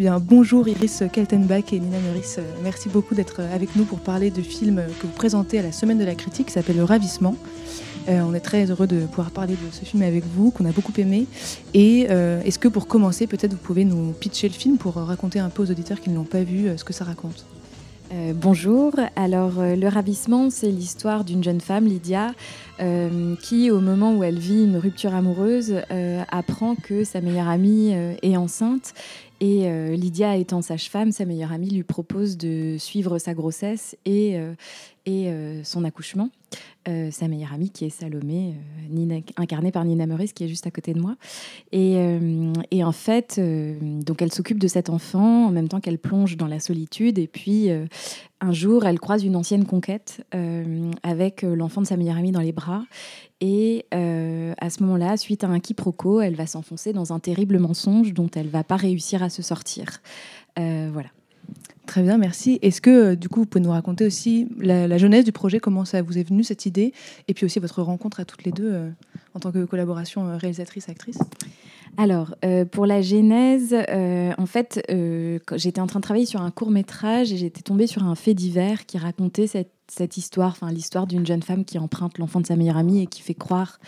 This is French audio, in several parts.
Bonjour Iris Kaltenbach et Nina Meurice. Merci beaucoup d'être avec nous pour parler de film que vous présentez à la Semaine de la Critique qui s'appelle Le Ravissement. Euh, on est très heureux de pouvoir parler de ce film avec vous, qu'on a beaucoup aimé. Et euh, est-ce que pour commencer, peut-être vous pouvez nous pitcher le film pour raconter un peu aux auditeurs qui ne l'ont pas vu euh, ce que ça raconte? Bonjour. Alors, Le Ravissement, c'est l'histoire d'une jeune femme, Lydia, qui, au moment où elle vit une rupture amoureuse, apprend que sa meilleure amie est enceinte et Lydia étant sage-femme, sa meilleure amie lui propose de suivre sa grossesse et, et son accouchement. Euh, sa meilleure amie qui est Salomé, euh, incarnée par Nina Meurice qui est juste à côté de moi. Et, euh, en fait, donc elle s'occupe de cet enfant en même temps qu'elle plonge dans la solitude. Et puis un jour, elle croise une ancienne conquête avec l'enfant de sa meilleure amie dans les bras. Et à ce moment-là, suite à un quiproquo, elle va s'enfoncer dans un terrible mensonge dont elle va pas réussir à se sortir. voilà. Très bien, merci. Est-ce que euh, du coup, vous pouvez nous raconter aussi la, jeunesse du projet, comment ça vous est venu cette idée, et puis aussi votre rencontre à toutes les deux euh, en tant que collaboration euh, réalisatrice-actrice alors, pour la genèse, en fait, j'étais en train de travailler sur un court métrage et j'étais tombée sur un fait divers qui racontait cette cette histoire, enfin l'histoire d'une jeune femme qui emprunte l'enfant de sa meilleure amie et qui fait croire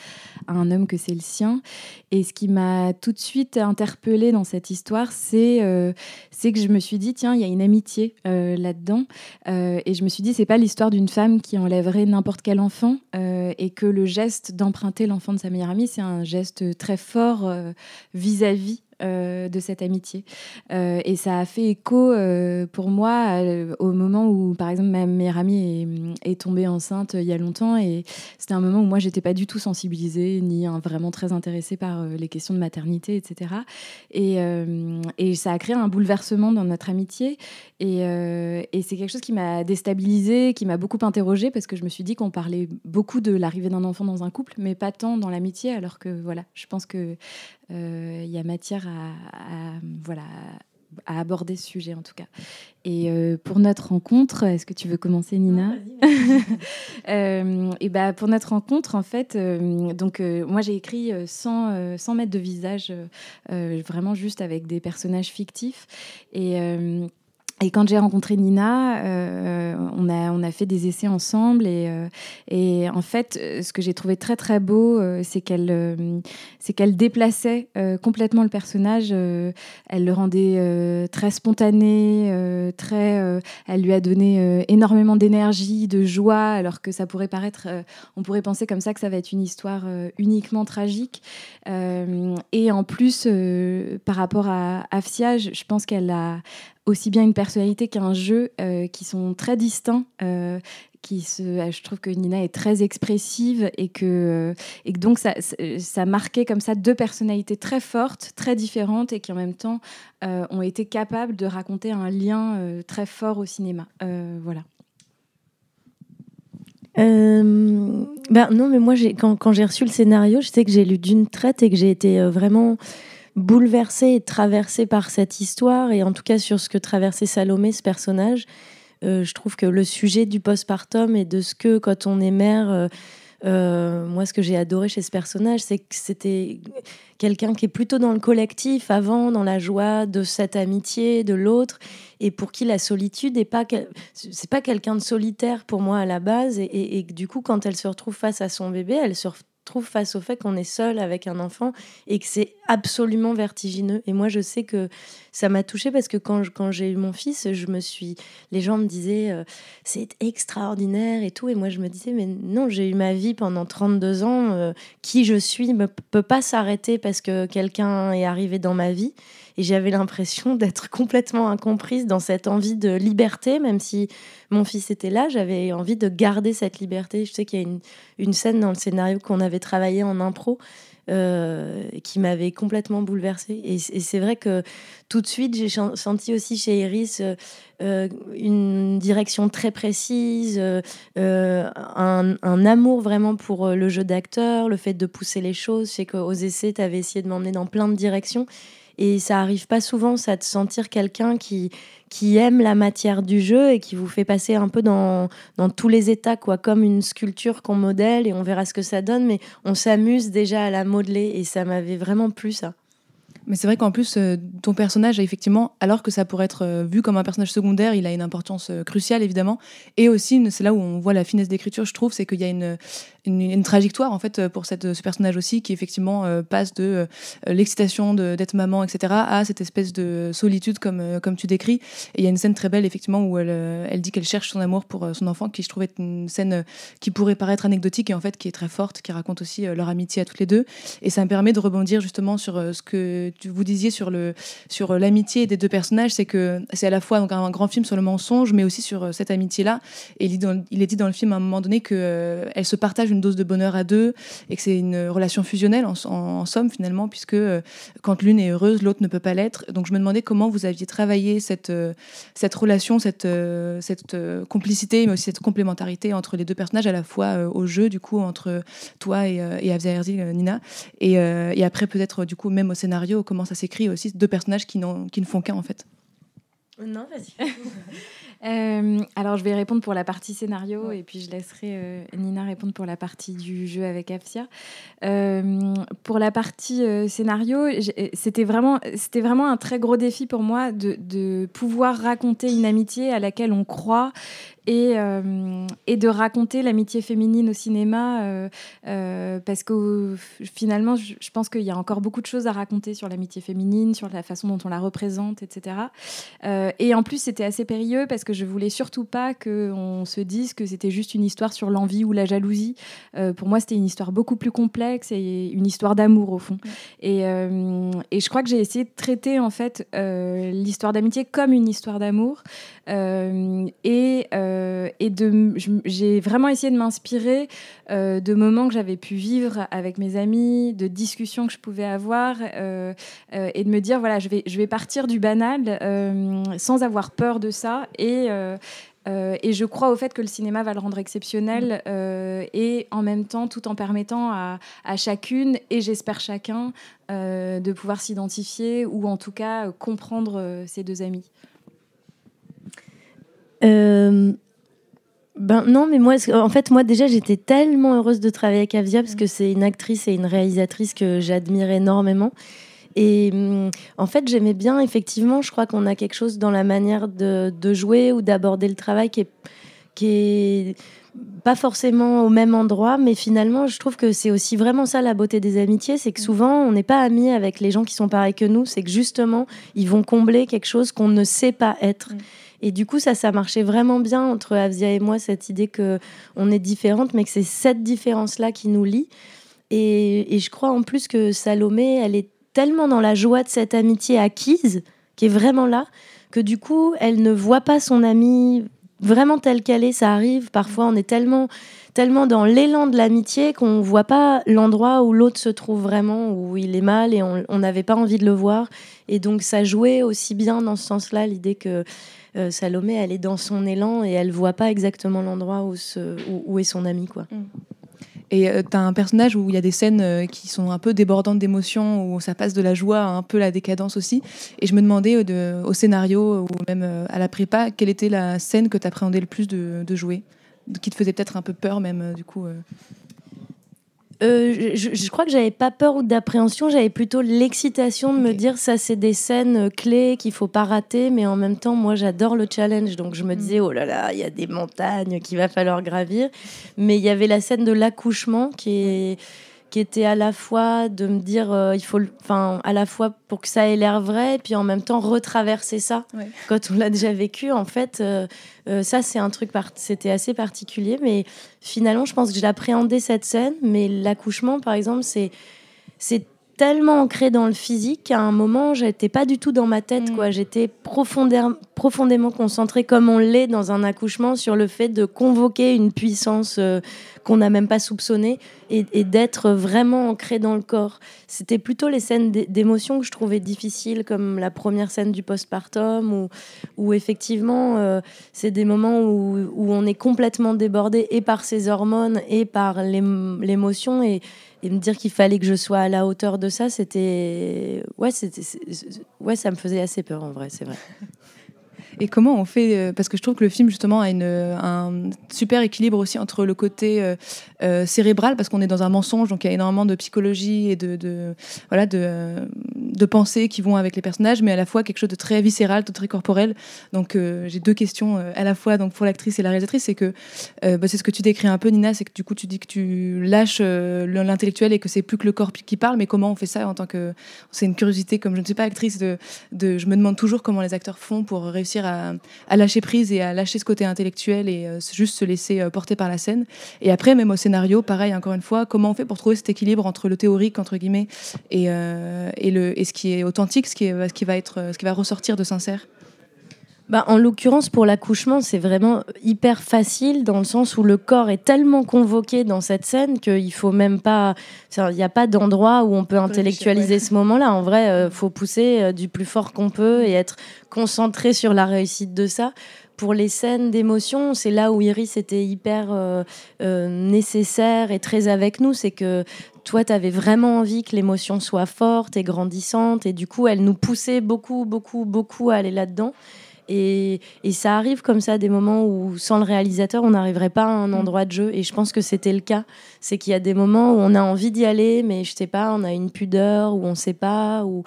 à un homme que c'est le sien. Et ce qui m'a tout de suite interpellée dans cette histoire, c'est euh, que je me suis dit tiens, il y a une amitié euh, là-dedans. Euh, et je me suis dit c'est pas l'histoire d'une femme qui enlèverait n'importe quel enfant et que le geste d'emprunter l'enfant de sa meilleure amie, c'est un geste très fort vis-à-vis euh, de cette amitié. Euh, et ça a fait écho euh, pour moi au moment où, par exemple, ma meilleure amie est, tombée enceinte il y a longtemps. Et c'était un moment où moi, j'étais pas du tout sensibilisée, ni hein, vraiment très intéressée par les questions de maternité, etc. Et, ça a créé un bouleversement dans notre amitié. Et, et c'est quelque chose qui m'a déstabilisée, qui m'a beaucoup interrogée, parce que je me suis dit qu'on parlait beaucoup de l'arrivée d'un enfant dans un couple, mais pas tant dans l'amitié, alors que voilà, je pense que il y a matière à, voilà, à aborder ce sujet en tout cas. Et euh, pour notre rencontre, est-ce que tu veux commencer Nina euh, Et bah, Pour notre rencontre, en fait, euh, donc, moi j'ai écrit 100, 100 mètres de visage, vraiment juste avec des personnages fictifs. Et et quand j'ai rencontré Nina, euh, on, a, on a fait des essais ensemble et, euh, et en fait, ce que j'ai trouvé très très beau, euh, c'est qu'elle c'est qu'elle déplaçait complètement le personnage. elle le rendait très spontané, très. elle lui a donné énormément d'énergie, de joie, alors que ça pourrait paraître, on pourrait penser comme ça que ça va être une histoire uniquement tragique. et en plus, par rapport à Afsia, je pense qu'elle a aussi bien une personnalité qu'un jeu euh, qui sont très distincts. Euh, qui se, euh, je trouve que Nina est très expressive et que, et donc ça, ça marquait comme ça deux personnalités très fortes, très différentes et qui en même temps ont été capables de raconter un lien très fort au cinéma. voilà. ben non, mais moi, quand j'ai reçu le scénario, je sais que j'ai lu d'une traite et que j'ai été vraiment bouleversée et traversée par cette histoire, et en tout cas sur ce que traversait Salomé, ce personnage. Euh, je trouve que le sujet du postpartum et de ce que, quand on est mère, euh, euh, moi, ce que j'ai adoré chez ce personnage, c'est que c'était quelqu'un qui est plutôt dans le collectif avant, dans la joie de cette amitié de l'autre, et pour qui la solitude n'est pas pas quelqu'un de solitaire pour moi à la base, et, et, du coup, quand elle se retrouve face à son bébé, elle se trouve face au fait qu'on est seul avec un enfant et que c'est absolument vertigineux. Et moi, je sais que ça m'a touchée parce que quand, quand j'ai eu mon fils, je me suis, les gens me disaient euh, c'est extraordinaire et tout, et moi je me disais mais non, j'ai eu ma vie pendant 32 ans, euh, qui je suis ne peut pas s'arrêter parce que quelqu'un est arrivé dans ma vie. Et j'avais l'impression d'être complètement incomprise dans cette envie de liberté, même si mon fils était là, j'avais envie de garder cette liberté. Je sais qu'il y a une, une scène dans le scénario qu'on avait travaillé en impro. Euh, qui m'avait complètement bouleversée. Et, c'est vrai que tout de suite, j'ai senti aussi chez Iris euh, euh, une direction très précise, un, un, amour vraiment pour le jeu d'acteur, le fait de pousser les choses. Je sais qu'aux essais, tu avais essayé de m'emmener dans plein de directions. Et ça arrive pas souvent, ça, de sentir quelqu'un qui, qui aime la matière du jeu et qui vous fait passer un peu dans, dans tous les états, quoi, comme une sculpture qu'on modèle et on verra ce que ça donne, mais on s'amuse déjà à la modeler et ça m'avait vraiment plu, ça. Mais c'est vrai qu'en plus, euh, ton personnage, effectivement, alors que ça pourrait être euh, vu comme un personnage secondaire, il a une importance euh, cruciale, évidemment. Et aussi, c'est là où on voit la finesse d'écriture, je trouve, c'est qu'il y a une, une, trajectoire, en fait, pour cette, ce personnage aussi, qui effectivement passe de l'excitation d'être maman, etc., à cette espèce de solitude, comme, comme tu décris. Et il y a une scène très belle, effectivement, où elle, elle dit qu'elle cherche son amour pour son enfant, qui je trouve être une scène qui pourrait paraître anecdotique, et en fait, qui est très forte, qui raconte aussi leur amitié à toutes les deux. Et ça me permet de rebondir justement sur ce que vous disiez sur le sur l'amitié des deux personnages, c'est que c'est à la fois donc un grand film sur le mensonge, mais aussi sur euh, cette amitié-là. Et il, est dit dans le film à un moment donné que euh, se partage une dose de bonheur à deux et que c'est une relation fusionnelle en, somme finalement, puisque euh, quand l'une est heureuse, l'autre ne peut pas l'être. Donc je me demandais comment vous aviez travaillé cette cette relation, cette cette complicité, mais aussi cette complémentarité entre les deux personnages, à la fois au jeu du coup entre toi et, et Nina, et, et après peut-être du coup même au scénario, comment ça s'écrit aussi deux personnages qui, qui ne font qu'un en fait. Non, vas-y. Euh, alors, je vais répondre pour la partie scénario et puis je laisserai euh, Nina répondre pour la partie du jeu avec Afsia. Euh, pour la partie scénario, c'était vraiment, c'était vraiment un très gros défi pour moi de, de, pouvoir raconter une amitié à laquelle on croit et, euh, et de raconter l'amitié féminine au cinéma, euh, euh, parce que finalement, je, pense qu'il y a encore beaucoup de choses à raconter sur l'amitié féminine, sur la façon dont on la représente, etc. et en plus, c'était assez périlleux parce que je voulais surtout pas qu'on se dise que c'était juste une histoire sur l'envie ou la jalousie. pour moi, c'était une histoire beaucoup plus complexe et une histoire d'amour au fond. Et, et, je crois que j'ai essayé de traiter en fait l'histoire d'amitié comme une histoire d'amour et euh, et de, j'ai vraiment essayé de m'inspirer euh, de moments que j'avais pu vivre avec mes amis, de discussions que je pouvais avoir, euh, et de me dire voilà, je vais, je vais partir du banal sans avoir peur de ça. Et, et je crois au fait que le cinéma va le rendre exceptionnel et en même temps tout en permettant à, à chacune et j'espère chacun de pouvoir s'identifier ou en tout cas comprendre ses deux amis. Ben non, mais moi, en fait, moi déjà, j'étais tellement heureuse de travailler avec Avia parce que c'est une actrice et une réalisatrice que j'admire énormément. Et mm, en fait, j'aimais bien, effectivement, je crois qu'on a quelque chose dans la manière de, jouer ou d'aborder le travail qui est, qui est pas forcément au même endroit, mais finalement, je trouve que c'est aussi vraiment ça la beauté des amitiés, c'est que mm. souvent, on n'est pas amis avec les gens qui sont pareils que nous, c'est que justement, ils vont combler quelque chose qu'on ne sait pas être. Et du coup, ça, ça marchait vraiment bien entre Avzia et moi, cette idée que on est différentes, mais que c'est cette différence-là qui nous lie. Et, je crois en plus que Salomé, elle est tellement dans la joie de cette amitié acquise, qui est vraiment là, que du coup, elle ne voit pas son amie vraiment telle qu'elle est. Ça arrive, parfois, on est tellement, tellement dans l'élan de l'amitié qu'on ne voit pas l'endroit où l'autre se trouve vraiment, où il est mal et on n'avait pas envie de le voir. Et donc, ça jouait aussi bien dans ce sens-là, l'idée que euh, Salomé, elle est dans son élan et elle voit pas exactement l'endroit où, où, est son ami. Quoi. Mm. Et euh, tu as un personnage où il y a des scènes euh, qui sont un peu débordantes d'émotions, où ça passe de la joie à un peu la décadence aussi. Et je me demandais au scénario ou même à la prépa, quelle était la scène que tu appréhendais le plus de, de jouer, qui te faisait peut-être un peu peur même du coup euh, je, crois que j'avais pas peur ou d'appréhension, j'avais plutôt l'excitation de me dire ça c'est des scènes euh, clés qu'il faut pas rater, mais en même temps moi j'adore le challenge, donc je me disais mm. oh là là il y a des montagnes qu'il va falloir gravir, mais il y avait la scène de l'accouchement qui est qui était à la fois de me dire euh, il faut enfin à la fois pour que ça ait l'air vrai et puis en même temps retraverser ça quand on l'a déjà vécu en fait euh, euh, ça c'est un truc c'était assez particulier mais finalement je pense que j'ai appréhendé cette scène mais l'accouchement par exemple c'est c'est tellement ancré dans le physique qu'à un moment, j'étais pas du tout dans ma tête. Mm. quoi. J'étais profondément concentrée, comme on l'est dans un accouchement, sur le fait de convoquer une puissance euh, qu'on n'a même pas soupçonnée et, d'être vraiment ancré dans le corps. C'était plutôt les scènes d'émotion que je trouvais difficiles, comme la première scène du postpartum, où, effectivement, euh, c'est des moments où, on est complètement débordé et par ses hormones et par l'émotion. Et, et me dire qu'il fallait que je sois à la hauteur de ça, c'était ouais, ouais, ça me faisait assez peur en vrai, c'est vrai. Et comment on fait euh, Parce que je trouve que le film justement a une, un super équilibre aussi entre le côté euh, euh, cérébral, parce qu'on est dans un mensonge, donc il y a énormément de psychologie et de, voilà de de pensées qui vont avec les personnages, mais à la fois quelque chose de très viscéral, de très corporel. Donc j'ai deux questions à la fois donc pour l'actrice et la réalisatrice, c'est que bah, c'est ce que tu décris un peu, Nina, c'est que du coup tu dis que tu lâches l'intellectuel et que c'est plus que le corps qui parle, mais comment on fait ça en tant que c'est une curiosité comme je ne suis pas actrice de je me demande toujours comment les acteurs font pour réussir à, lâcher prise et à lâcher ce côté intellectuel et juste se laisser porter par la scène. Et après même au scénario, pareil encore une fois, comment on fait pour trouver cet équilibre entre le théorique entre guillemets et, et le et ce qui est authentique, ce qui, ce qui va être, ce qui va ressortir de sincère? Bah, en l'occurrence, pour l'accouchement, c'est vraiment hyper facile dans le sens où le corps est tellement convoqué dans cette scène qu'il faut même pas. Il n'y a pas d'endroit où on peut intellectualiser ce moment-là. En vrai, il euh, faut pousser euh, du plus fort qu'on peut et être concentré sur la réussite de ça. Pour les scènes d'émotion, c'est là où Iris était hyper euh, nécessaire et très avec nous. C'est que toi, tu avais vraiment envie que l'émotion soit forte et grandissante. Et du coup, elle nous poussait beaucoup, beaucoup, beaucoup à aller là-dedans. Et, ça arrive comme ça, des moments où sans le réalisateur, on n'arriverait pas à un mm. endroit de jeu. Et je pense que c'était le cas. C'est qu'il y a des moments où on a envie d'y aller, mais je sais pas, on a une pudeur, ou on sait pas. Ou,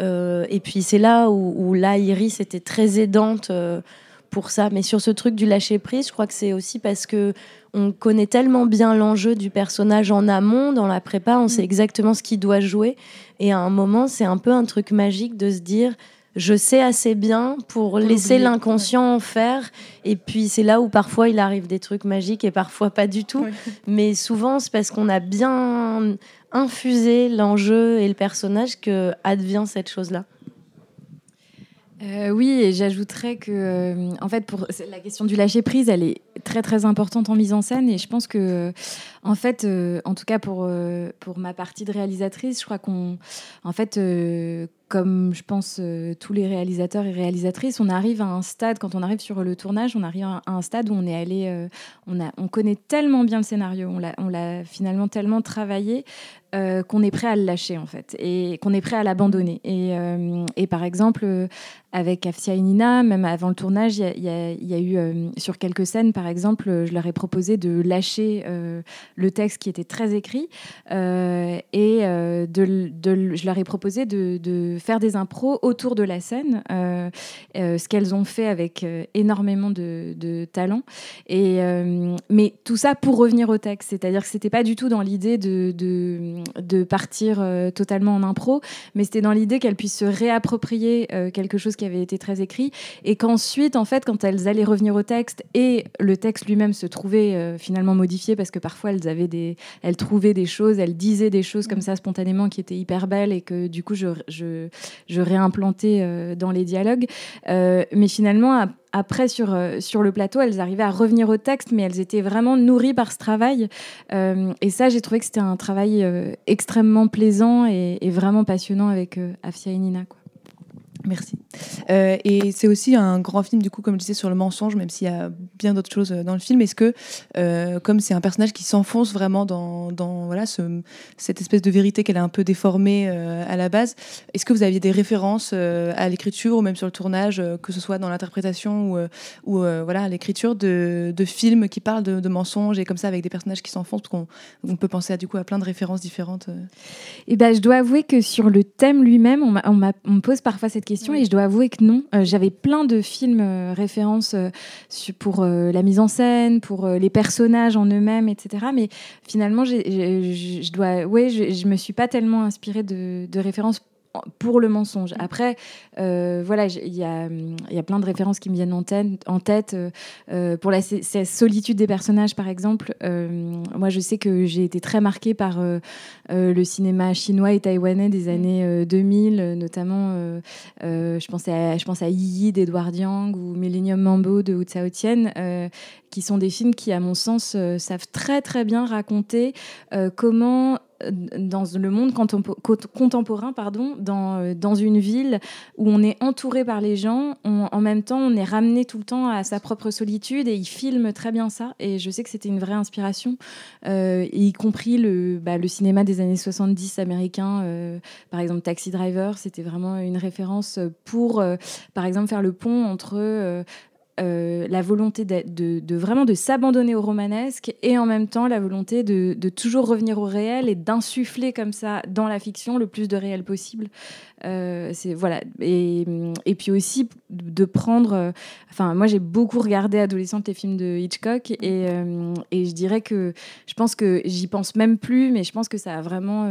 euh, et puis c'est là où, où, là, Iris était très aidante. Euh, pour ça. Mais sur ce truc du lâcher prise, je crois que c'est aussi parce que on connaît tellement bien l'enjeu du personnage en amont, dans la prépa, on sait mm. exactement ce qu'il doit jouer. Et à un moment, c'est un peu un truc magique de se dire je sais assez bien pour laisser l'inconscient faire. Et puis c'est là où parfois il arrive des trucs magiques et parfois pas du tout. Mais souvent c'est parce qu'on a bien infusé l'enjeu et le personnage que advient cette chose-là. Euh, oui, et j'ajouterais que, euh, en fait, pour la question du lâcher prise, elle est très très importante en mise en scène, et je pense que, en fait, euh, en tout cas pour pour ma partie de réalisatrice, je crois qu'on, en fait, comme je pense tous les réalisateurs et réalisatrices, on arrive à un stade quand on arrive sur le tournage, on arrive à un stade où on est allé, on a, on connaît tellement bien le scénario, on l'a finalement tellement travaillé qu'on est prêt à le lâcher en fait, et qu'on est prêt à l'abandonner. Et, et par exemple avec Afsia et Nina, même avant le tournage, il y, a eu euh, sur quelques scènes, par exemple, euh, je leur ai proposé de lâcher euh, le texte qui était très écrit et de, je leur ai proposé de, faire des impros autour de la scène, ce qu'elles ont fait avec énormément de, talent. Et, mais tout ça pour revenir au texte, c'est-à-dire que c'était pas du tout dans l'idée de, de, partir totalement en impro, mais c'était dans l'idée qu'elles puissent se réapproprier quelque chose qui avait été très écrit, et qu'ensuite, en fait, quand elles allaient revenir au texte et le texte lui-même se trouvait euh, finalement modifié parce que parfois elles avaient des, elles trouvaient des choses, elles disaient des choses comme ça spontanément qui étaient hyper belles et que du coup je, je, je réimplantais euh, dans les dialogues. Euh, mais finalement, après, sur, sur le plateau, elles arrivaient à revenir au texte, mais elles étaient vraiment nourries par ce travail. et ça, j'ai trouvé que c'était un travail extrêmement plaisant et, et, vraiment passionnant avec Afia et Nina. Quoi. Merci. Euh, et c'est aussi un grand film, du coup, comme je disais, sur le mensonge, même s'il y a bien d'autres choses dans le film. Est-ce que, euh, comme c'est un personnage qui s'enfonce vraiment dans, voilà, ce, cette espèce de vérité qu'elle a un peu déformée euh, à la base, est-ce que vous aviez des références à l'écriture ou même sur le tournage, que ce soit dans l'interprétation ou, voilà, à l'écriture de, films qui parlent de, de, mensonges et comme ça avec des personnages qui s'enfoncent Parce qu'on peut penser à, du coup, à plein de références différentes. Et eh ben, je dois avouer que sur le thème lui-même, on, on, me pose parfois cette question et je dois avouer que non. Euh, j'avais plein de films euh, références euh, pour la mise en scène, pour les personnages en eux-mêmes, etc. Mais finalement, je dois, ouais, je, me suis pas tellement inspirée de, de références pour le mensonge. Après, euh, voilà, il y a, y a, plein de références qui me viennent en tête. En tête euh, euh, pour la solitude des personnages, par exemple, moi, je sais que j'ai été très marquée par le cinéma chinois et taïwanais des années 2000, notamment, je pensais à, je pense à Yi d'Edouard Yang ou Millennium Mambo de Wu Tsao qui sont des films qui, à mon sens, savent très très bien raconter comment dans le monde contemporain, pardon, dans, euh, dans une ville où on est entouré par les gens, en même temps on est ramené tout le temps à sa propre solitude et il filme très bien ça. Et je sais que c'était une vraie inspiration, euh, y compris le, bah, le cinéma des années 70 américain, euh, par exemple Taxi Driver, c'était vraiment une référence pour, par exemple, faire le pont entre la volonté de, vraiment de s'abandonner au romanesque et en même temps la volonté de, toujours revenir au réel et d'insuffler comme ça dans la fiction le plus de réel possible. Euh, voilà et, puis aussi de prendre euh, enfin moi j'ai beaucoup regardé adolescente les films de Hitchcock et, euh, je dirais que je pense que j'y pense même plus mais je pense que ça a vraiment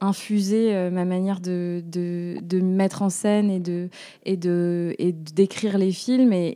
infusé ma manière de, de, mettre en scène et de d'écrire les films et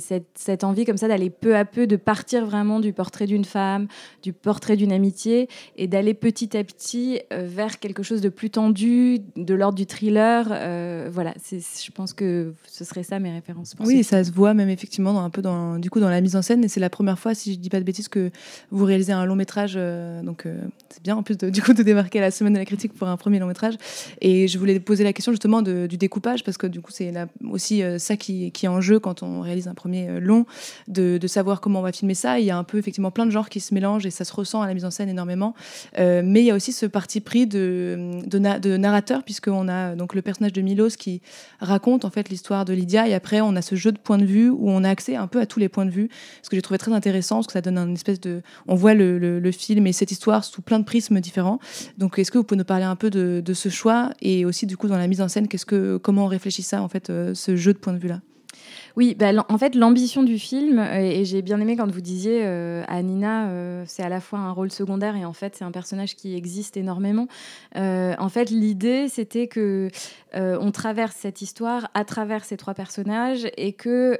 cette, cette, envie comme ça d'aller peu à peu de partir vraiment du portrait d'une femme du portrait d'une amitié et d'aller petit à petit vers quelque chose de plus tendu de l'ordre du thriller. Euh, voilà, je pense que ce serait ça mes références. Oui, ça se voit même effectivement dans, un peu dans, du coup, dans la mise en scène. Et c'est la première fois, si je dis pas de bêtises, que vous réalisez un long métrage. Euh, donc euh, c'est bien en plus de, du coup de démarquer la semaine de la critique pour un premier long métrage. Et je voulais poser la question justement de, du découpage parce que du coup c'est aussi ça qui, qui, est en jeu quand on réalise un premier long, de, savoir comment on va filmer ça. Il y a un peu effectivement plein de genres qui se mélangent et ça se ressent à la mise en scène énormément. mais il y a aussi ce parti pris de, narrateur puisqu'on on a donc le personnage de Milos qui raconte en fait l'histoire de Lydia et après on a ce jeu de points de vue où on a accès un peu à tous les points de vue ce que j'ai trouvé très intéressant parce que ça donne un espèce de on voit le, film et cette histoire sous plein de prismes différents donc est-ce que vous pouvez nous parler un peu de, ce choix et aussi du coup dans la mise en scène qu'est-ce que comment on réfléchit ça en fait euh, ce jeu de points de vue là oui, bah, en fait, l'ambition du film, euh, et j'ai bien aimé quand vous disiez euh, à Nina, euh, c'est à la fois un rôle secondaire et en fait, c'est un personnage qui existe énormément. en fait, l'idée, c'était que on traverse cette histoire à travers ces trois personnages et que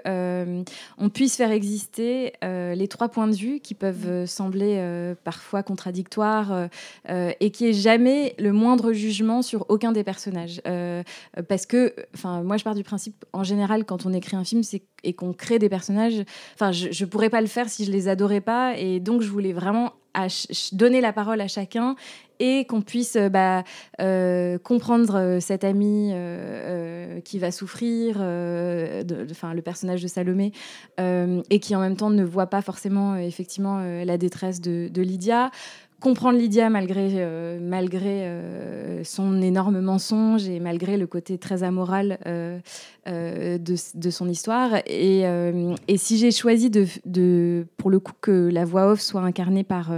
on puisse faire exister les trois points de vue qui peuvent sembler parfois contradictoires et qui est jamais le moindre jugement sur aucun des personnages. parce que, enfin, moi, je pars du principe, en général, quand on écrit un film, et qu'on crée des personnages. Enfin, je, ne pourrais pas le faire si je les adorais pas, et donc je voulais vraiment donner la parole à chacun et qu'on puisse euh, bah, euh, comprendre euh, cet ami qui va souffrir, enfin le personnage de Salomé, et qui en même temps ne voit pas forcément effectivement la détresse de, de Lydia comprendre Lydia malgré, malgré son énorme mensonge et malgré le côté très amoral de, de, son histoire. Et, et si j'ai choisi de, de, pour le coup que la voix off soit incarnée par,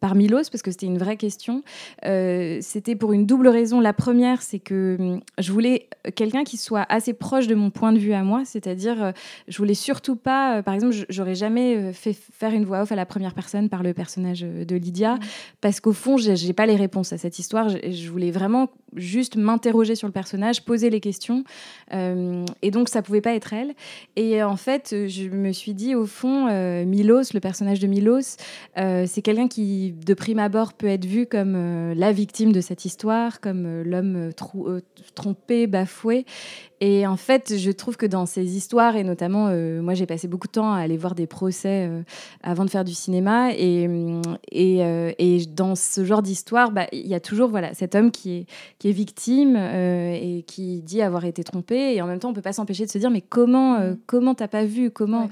par Milos, parce que c'était une vraie question, c'était pour une double raison. La première, c'est que je voulais quelqu'un qui soit assez proche de mon point de vue à moi, c'est-à-dire je voulais surtout pas, par exemple, j'aurais jamais fait faire une voix off à la première personne par le personnage de Lydia. Mmh parce qu'au fond, je n'ai pas les réponses à cette histoire. Je, voulais vraiment juste m'interroger sur le personnage, poser les questions. Euh, et donc, ça pouvait pas être elle. Et en fait, je me suis dit, au fond, euh, Milos, le personnage de Milos, euh, c'est quelqu'un qui, de prime abord, peut être vu comme la victime de cette histoire, comme l'homme trompé, bafoué. Et en fait, je trouve que dans ces histoires, et notamment, euh, moi j'ai passé beaucoup de temps à aller voir des procès euh, avant de faire du cinéma, et, euh, et dans ce genre d'histoire, bah, il y a toujours voilà, cet homme qui est, qui est victime et qui dit avoir été trompé, et en même temps, on peut pas s'empêcher de se dire, mais comment mm. comment t'as pas vu comment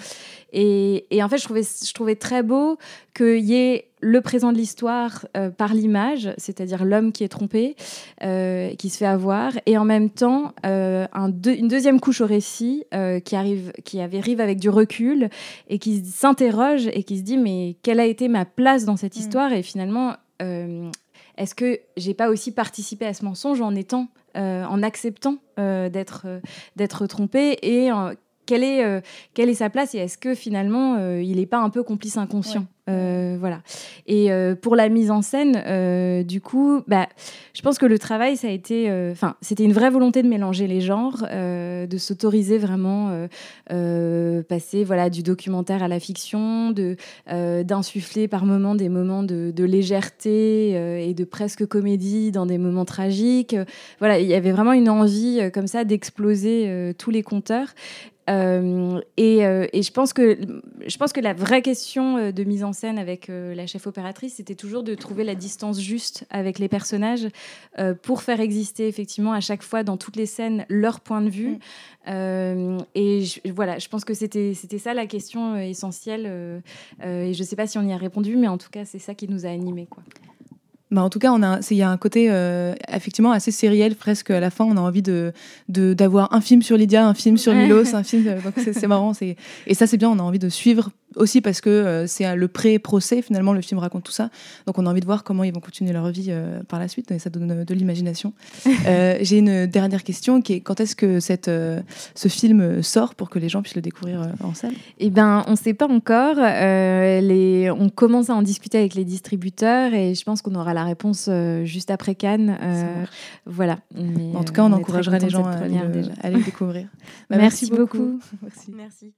et, et, en fait, je trouvais, je trouvais très beau qu'il y ait le présent de l'histoire euh, par l'image, c'est-à-dire l'homme qui est trompé, euh, qui se fait avoir, et en même temps euh, un une deuxième couche au récit qui arrive, qui arrive avec du recul et qui s'interroge et qui se dit mais quelle a été ma place dans cette mm. histoire? Et finalement est-ce que j'ai pas aussi participé à ce mensonge en étant en acceptant d'être d'être trompé et quelle est, euh, quelle est sa place et est-ce que finalement euh, il n'est pas un peu complice inconscient euh, voilà. Et pour la mise en scène, du coup, bah, je pense que le travail, ça a été, enfin, c'était une vraie volonté de mélanger les genres, de s'autoriser vraiment, passer, voilà, du documentaire à la fiction, de d'insuffler par moments des moments de, de légèreté et de presque comédie dans des moments tragiques. Voilà, il y avait vraiment une envie comme ça d'exploser tous les compteurs. Euh, et, euh, et, je, pense que, je pense que la vraie question euh, de mise en scène avec la chef opératrice, c'était toujours de trouver la distance juste avec les personnages pour faire exister effectivement à chaque fois dans toutes les scènes leur point de vue. Mm. et voilà, je pense que c'était ça la question essentielle. et je ne sais pas si on y a répondu, mais en tout cas, c'est ça qui nous a animés. Quoi. Bah, en tout cas, il y a un côté euh, effectivement assez sériel, presque à la fin. On a envie de d'avoir un film sur Lydia, un film sur Milos, un film. Donc c'est marrant. Et ça, c'est bien. On a envie de suivre aussi parce que euh, c'est le pré-procès. Finalement, le film raconte tout ça. Donc on a envie de voir comment ils vont continuer leur vie euh, par la suite. Et ça donne de l'imagination. J'ai une dernière question qui est quand est-ce que cette, ce film sort pour que les gens puissent le découvrir en salle? Eh ben, on ne sait pas encore. les... On commence à en discuter avec les distributeurs et je pense qu'on aura la réponse euh, juste après Cannes. Euh, voilà. en tout cas, on, encouragera les gens à aller, le découvrir. Bah, merci, beaucoup. merci.